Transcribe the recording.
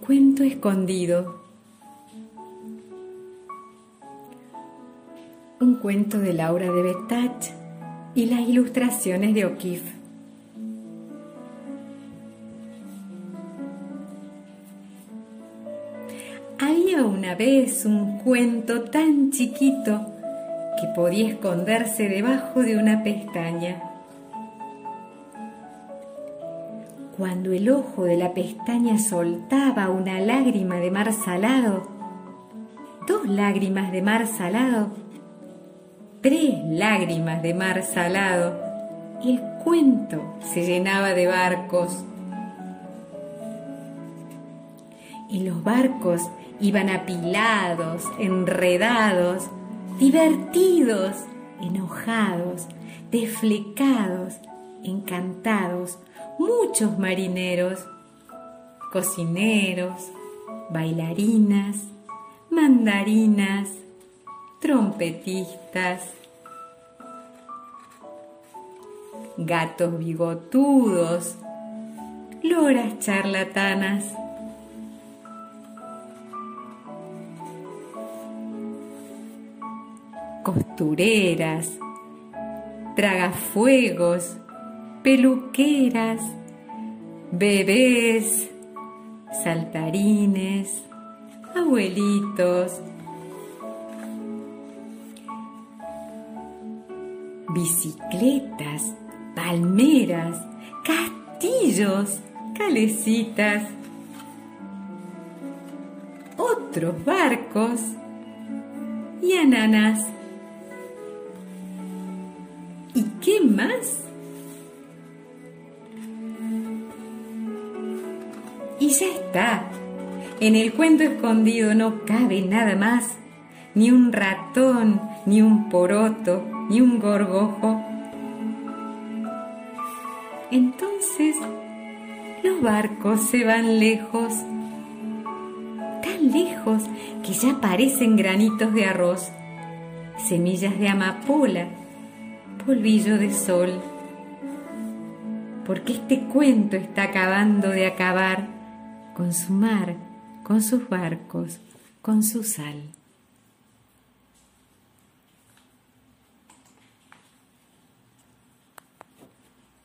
cuento escondido. Un cuento de Laura de Betach y las ilustraciones de O'Keeffe. Había una vez un cuento tan chiquito que podía esconderse debajo de una pestaña. Cuando el ojo de la pestaña soltaba una lágrima de mar salado, dos lágrimas de mar salado, tres lágrimas de mar salado, el cuento se llenaba de barcos. Y los barcos iban apilados, enredados, divertidos, enojados, desflecados, encantados, muchos marineros, cocineros, bailarinas, mandarinas, trompetistas, gatos bigotudos, loras charlatanas. costureras, tragafuegos, peluqueras, bebés, saltarines, abuelitos, bicicletas, palmeras, castillos, calecitas, otros barcos y ananas. ¿Y qué más? Y ya está. En el cuento escondido no cabe nada más, ni un ratón, ni un poroto, ni un gorgojo. Entonces los barcos se van lejos, tan lejos que ya parecen granitos de arroz, semillas de amapola, polvillo de sol. Porque este cuento está acabando de acabar con su mar, con sus barcos, con su sal.